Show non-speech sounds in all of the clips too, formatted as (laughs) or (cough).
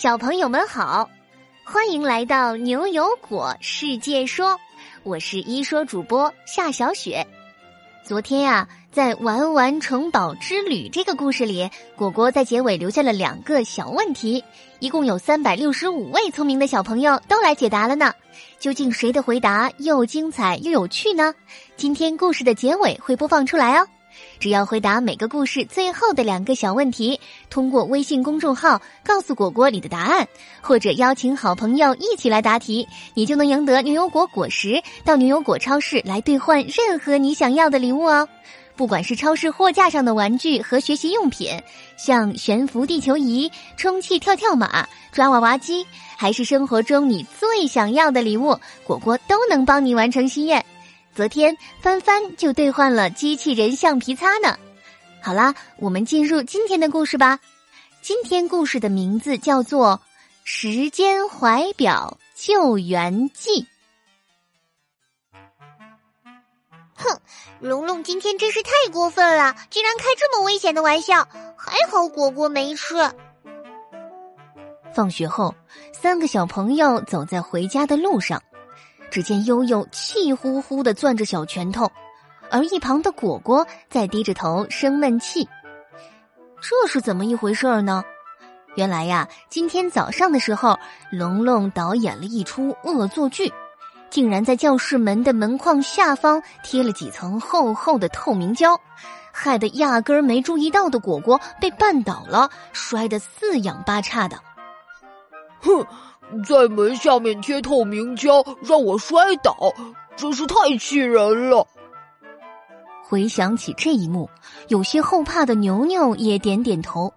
小朋友们好，欢迎来到牛油果世界说，我是一说主播夏小雪。昨天呀，在《玩玩城堡之旅》这个故事里，果果在结尾留下了两个小问题，一共有三百六十五位聪明的小朋友都来解答了呢。究竟谁的回答又精彩又有趣呢？今天故事的结尾会播放出来哦。只要回答每个故事最后的两个小问题，通过微信公众号告诉果果你的答案，或者邀请好朋友一起来答题，你就能赢得牛油果果实，到牛油果超市来兑换任何你想要的礼物哦。不管是超市货架上的玩具和学习用品，像悬浮地球仪、充气跳跳马、抓娃娃机，还是生活中你最想要的礼物，果果都能帮你完成心愿。昨天，翻翻就兑换了机器人橡皮擦呢。好啦，我们进入今天的故事吧。今天故事的名字叫做《时间怀表救援记》。哼，龙龙今天真是太过分了，竟然开这么危险的玩笑。还好果果没事。放学后，三个小朋友走在回家的路上。只见悠悠气呼呼的攥着小拳头，而一旁的果果在低着头生闷气。这是怎么一回事呢？原来呀，今天早上的时候，龙龙导演了一出恶作剧，竟然在教室门的门框下方贴了几层厚厚的透明胶，害得压根儿没注意到的果果被绊倒了，摔得四仰八叉的。哼！在门下面贴透明胶，让我摔倒，真是太气人了。回想起这一幕，有些后怕的牛牛也点点头。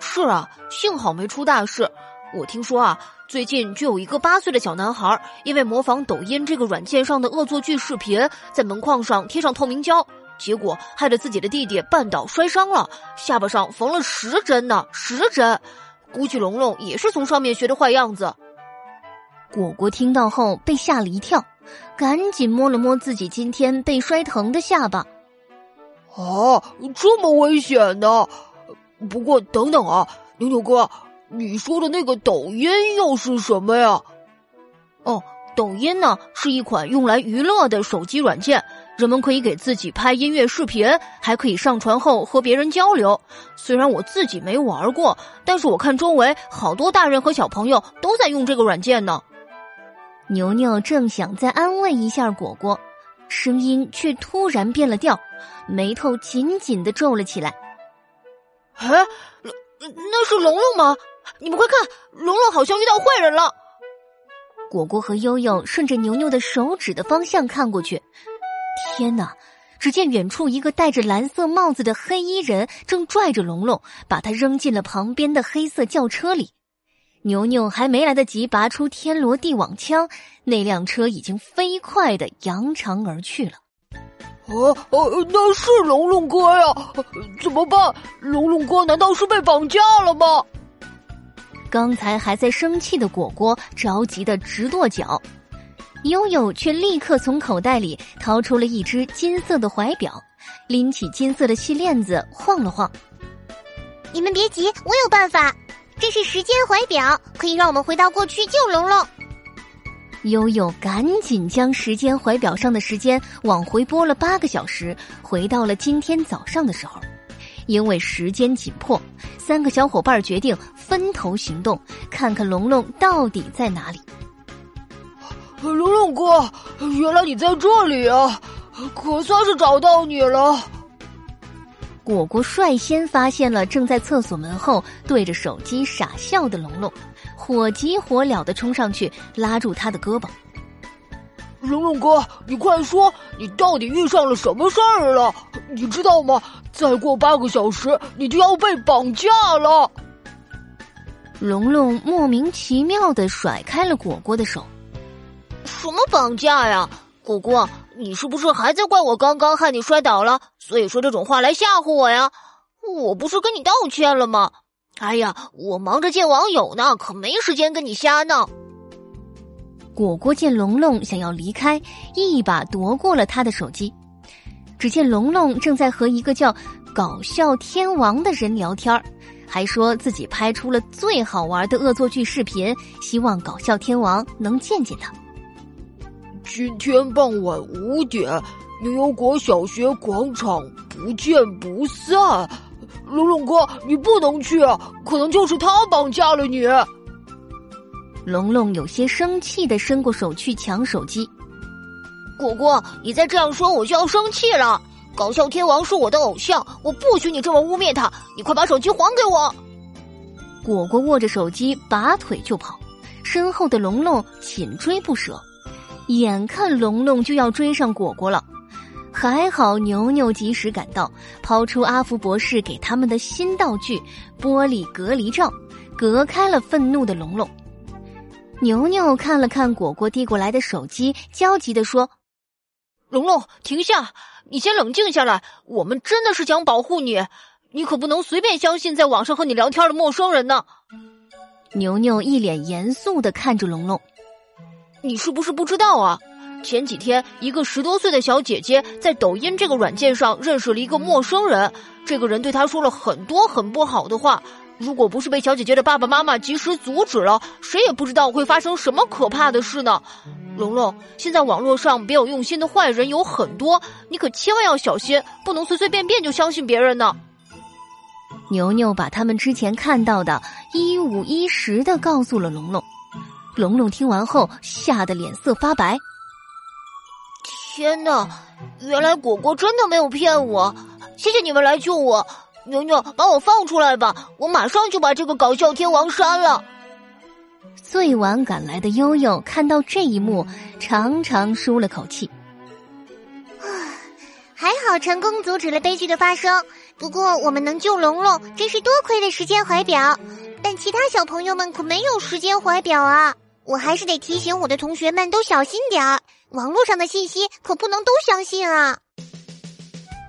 是啊，幸好没出大事。我听说啊，最近就有一个八岁的小男孩，因为模仿抖音这个软件上的恶作剧视频，在门框上贴上透明胶，结果害得自己的弟弟绊倒摔伤了，下巴上缝了十针呢，十针。估计龙龙也是从上面学的坏样子。果果听到后被吓了一跳，赶紧摸了摸自己今天被摔疼的下巴。啊，这么危险呢？不过等等啊，牛牛哥，你说的那个抖音又是什么呀？哦，抖音呢是一款用来娱乐的手机软件。人们可以给自己拍音乐视频，还可以上传后和别人交流。虽然我自己没玩过，但是我看周围好多大人和小朋友都在用这个软件呢。牛牛正想再安慰一下果果，声音却突然变了调，眉头紧紧的皱了起来。哎，那是龙龙吗？你们快看，龙龙好像遇到坏人了。果果和悠悠顺着牛牛的手指的方向看过去。天哪！只见远处一个戴着蓝色帽子的黑衣人正拽着龙龙，把他扔进了旁边的黑色轿车里。牛牛还没来得及拔出天罗地网枪，那辆车已经飞快的扬长而去了。哦哦，那是龙龙哥呀！怎么办？龙龙哥难道是被绑架了吗？刚才还在生气的果果着急的直跺脚。悠悠却立刻从口袋里掏出了一只金色的怀表，拎起金色的细链子晃了晃。你们别急，我有办法。这是时间怀表，可以让我们回到过去救龙龙。悠悠赶紧将时间怀表上的时间往回拨了八个小时，回到了今天早上的时候。因为时间紧迫，三个小伙伴决定分头行动，看看龙龙到底在哪里。龙龙哥，原来你在这里啊！可算是找到你了。果果率先发现了正在厕所门后对着手机傻笑的龙龙，火急火燎的冲上去拉住他的胳膊。龙龙哥，你快说，你到底遇上了什么事儿了？你知道吗？再过八个小时，你就要被绑架了。龙龙莫名其妙的甩开了果果的手。什么绑架呀，果果，你是不是还在怪我刚刚害你摔倒了，所以说这种话来吓唬我呀？我不是跟你道歉了吗？哎呀，我忙着见网友呢，可没时间跟你瞎闹。果果见龙龙想要离开，一把夺过了他的手机。只见龙龙正在和一个叫“搞笑天王”的人聊天儿还说自己拍出了最好玩的恶作剧视频，希望搞笑天王能见见他。今天傍晚五点，牛油果小学广场不见不散。龙龙哥，你不能去，可能就是他绑架了你。龙龙有些生气的伸过手去 (laughs) 抢手机。果果，你再这样说，我就要生气了。搞笑天王是我的偶像，我不许你这么污蔑他。你快把手机还给我！果果握着手机拔腿就跑，身后的龙龙紧追不舍。眼看龙龙就要追上果果了，还好牛牛及时赶到，抛出阿福博士给他们的新道具——玻璃隔离罩，隔开了愤怒的龙龙。牛牛看了看果果递过来的手机，焦急地说：“龙龙，停下！你先冷静下来。我们真的是想保护你，你可不能随便相信在网上和你聊天的陌生人呢。”牛牛一脸严肃的看着龙龙。你是不是不知道啊？前几天，一个十多岁的小姐姐在抖音这个软件上认识了一个陌生人，这个人对她说了很多很不好的话。如果不是被小姐姐的爸爸妈妈及时阻止了，谁也不知道会发生什么可怕的事呢。龙龙，现在网络上别有用心的坏人有很多，你可千万要小心，不能随随便便就相信别人呢。牛牛把他们之前看到的一五一十的告诉了龙龙。龙龙听完后，吓得脸色发白。天哪，原来果果真的没有骗我！谢谢你们来救我，牛牛，把我放出来吧，我马上就把这个搞笑天王删了。最晚赶来的悠悠看到这一幕，长长舒了口气。啊，还好成功阻止了悲剧的发生。不过我们能救龙龙，真是多亏了时间怀表。但其他小朋友们可没有时间怀表啊。我还是得提醒我的同学们都小心点儿，网络上的信息可不能都相信啊。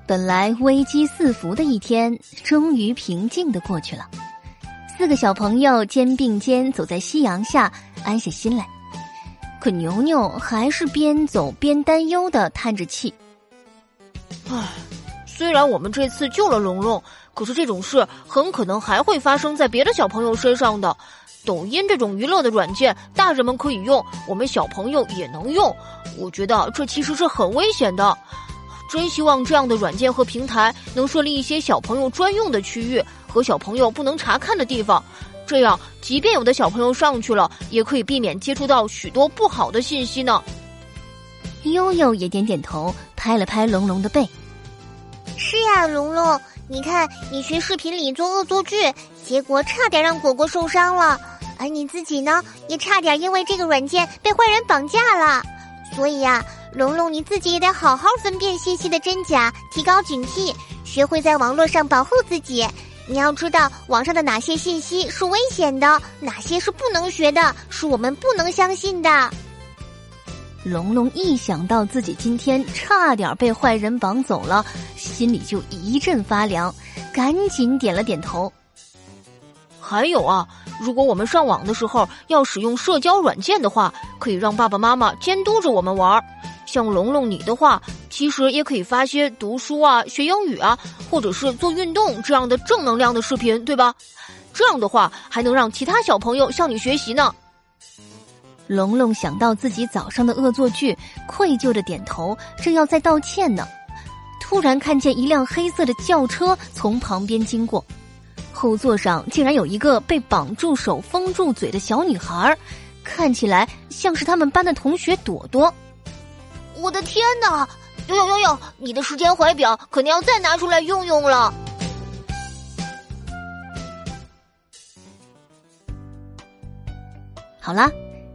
本来危机四伏的一天，终于平静的过去了。四个小朋友肩并肩走在夕阳下，安下心来。可牛牛还是边走边担忧的叹着气。唉，虽然我们这次救了龙龙，可是这种事很可能还会发生在别的小朋友身上的。抖音这种娱乐的软件，大人们可以用，我们小朋友也能用。我觉得这其实是很危险的。真希望这样的软件和平台能设立一些小朋友专用的区域和小朋友不能查看的地方，这样即便有的小朋友上去了，也可以避免接触到许多不好的信息呢。悠悠也点点头，拍了拍龙龙的背。是呀，龙龙，你看你学视频里做恶作剧，结果差点让果果受伤了。而你自己呢，也差点因为这个软件被坏人绑架了。所以呀，龙龙你自己也得好好分辨信息的真假，提高警惕，学会在网络上保护自己。你要知道网上的哪些信息是危险的，哪些是不能学的，是我们不能相信的。龙龙一想到自己今天差点被坏人绑走了，心里就一阵发凉，赶紧点了点头。还有啊，如果我们上网的时候要使用社交软件的话，可以让爸爸妈妈监督着我们玩。像龙龙你的话，其实也可以发些读书啊、学英语啊，或者是做运动这样的正能量的视频，对吧？这样的话还能让其他小朋友向你学习呢。龙龙想到自己早上的恶作剧，愧疚的点头，正要再道歉呢，突然看见一辆黑色的轿车从旁边经过。后座上竟然有一个被绑住手、封住嘴的小女孩，看起来像是他们班的同学朵朵。我的天哪！悠悠悠悠，你的时间怀表肯定要再拿出来用用了。好啦，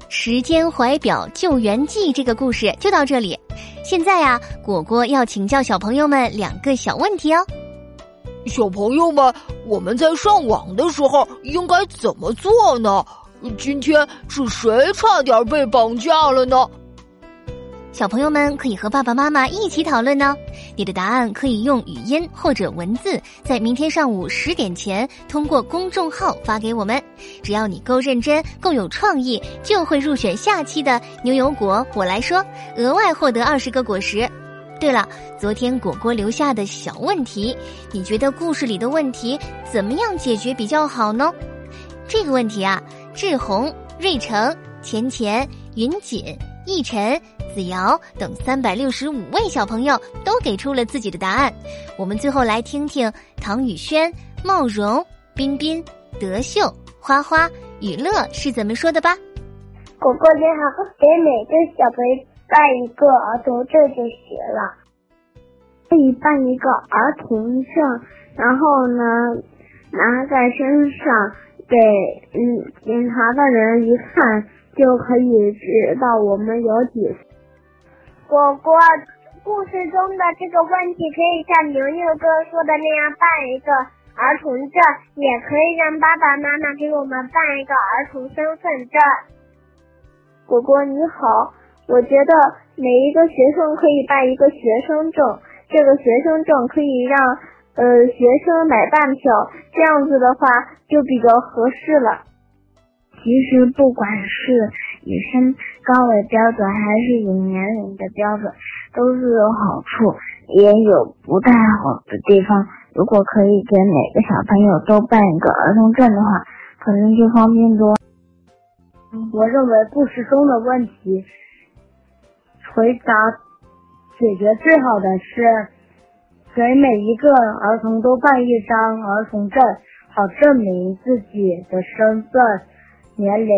时间怀表救援记这个故事就到这里。现在呀，果果要请教小朋友们两个小问题哦。小朋友们，我们在上网的时候应该怎么做呢？今天是谁差点被绑架了呢？小朋友们可以和爸爸妈妈一起讨论呢。你的答案可以用语音或者文字，在明天上午十点前通过公众号发给我们。只要你够认真、够有创意，就会入选下期的牛油果。我来说，额外获得二十个果实。对了，昨天果果留下的小问题，你觉得故事里的问题怎么样解决比较好呢？这个问题啊，志宏、瑞成、钱钱、云锦、逸晨、子瑶等三百六十五位小朋友都给出了自己的答案。我们最后来听听唐宇轩、茂荣、彬彬、德秀、花花、雨乐是怎么说的吧。果果你好，给每个小朋友办一个儿童证就行了。可以办一个儿童证，然后呢，拿在身上。给嗯警察的人一看，就可以知道我们有几。果果，故事中的这个问题可以像牛牛哥说的那样办一个儿童证，也可以让爸爸妈妈给我们办一个儿童身份证。果果你好，我觉得每一个学生可以办一个学生证，这个学生证可以让。呃，学生买半票，这样子的话就比较合适了。其实不管是以身高为标准，还是以年龄的标准，都是有好处，也有不太好的地方。如果可以给每个小朋友都办一个儿童证的话，可能就方便多。我认为故事中的问题回答解决最好的是。给每一个儿童都办一张儿童证，好证明自己的身份、年龄。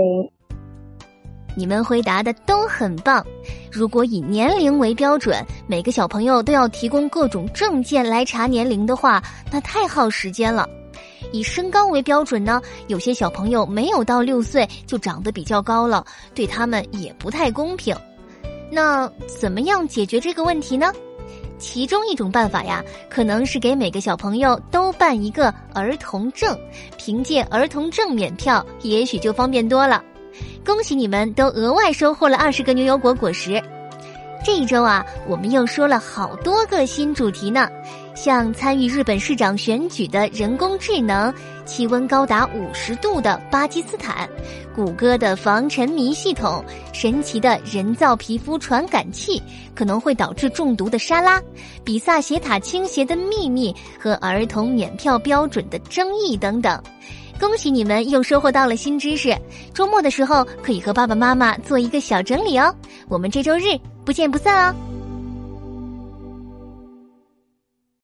你们回答的都很棒。如果以年龄为标准，每个小朋友都要提供各种证件来查年龄的话，那太耗时间了。以身高为标准呢，有些小朋友没有到六岁就长得比较高了，对他们也不太公平。那怎么样解决这个问题呢？其中一种办法呀，可能是给每个小朋友都办一个儿童证，凭借儿童证免票，也许就方便多了。恭喜你们都额外收获了二十个牛油果果实。这一周啊，我们又说了好多个新主题呢，像参与日本市长选举的人工智能，气温高达五十度的巴基斯坦，谷歌的防沉迷系统，神奇的人造皮肤传感器，可能会导致中毒的沙拉，比萨斜塔倾斜的秘密和儿童免票标准的争议等等。恭喜你们又收获到了新知识，周末的时候可以和爸爸妈妈做一个小整理哦。我们这周日不见不散哦。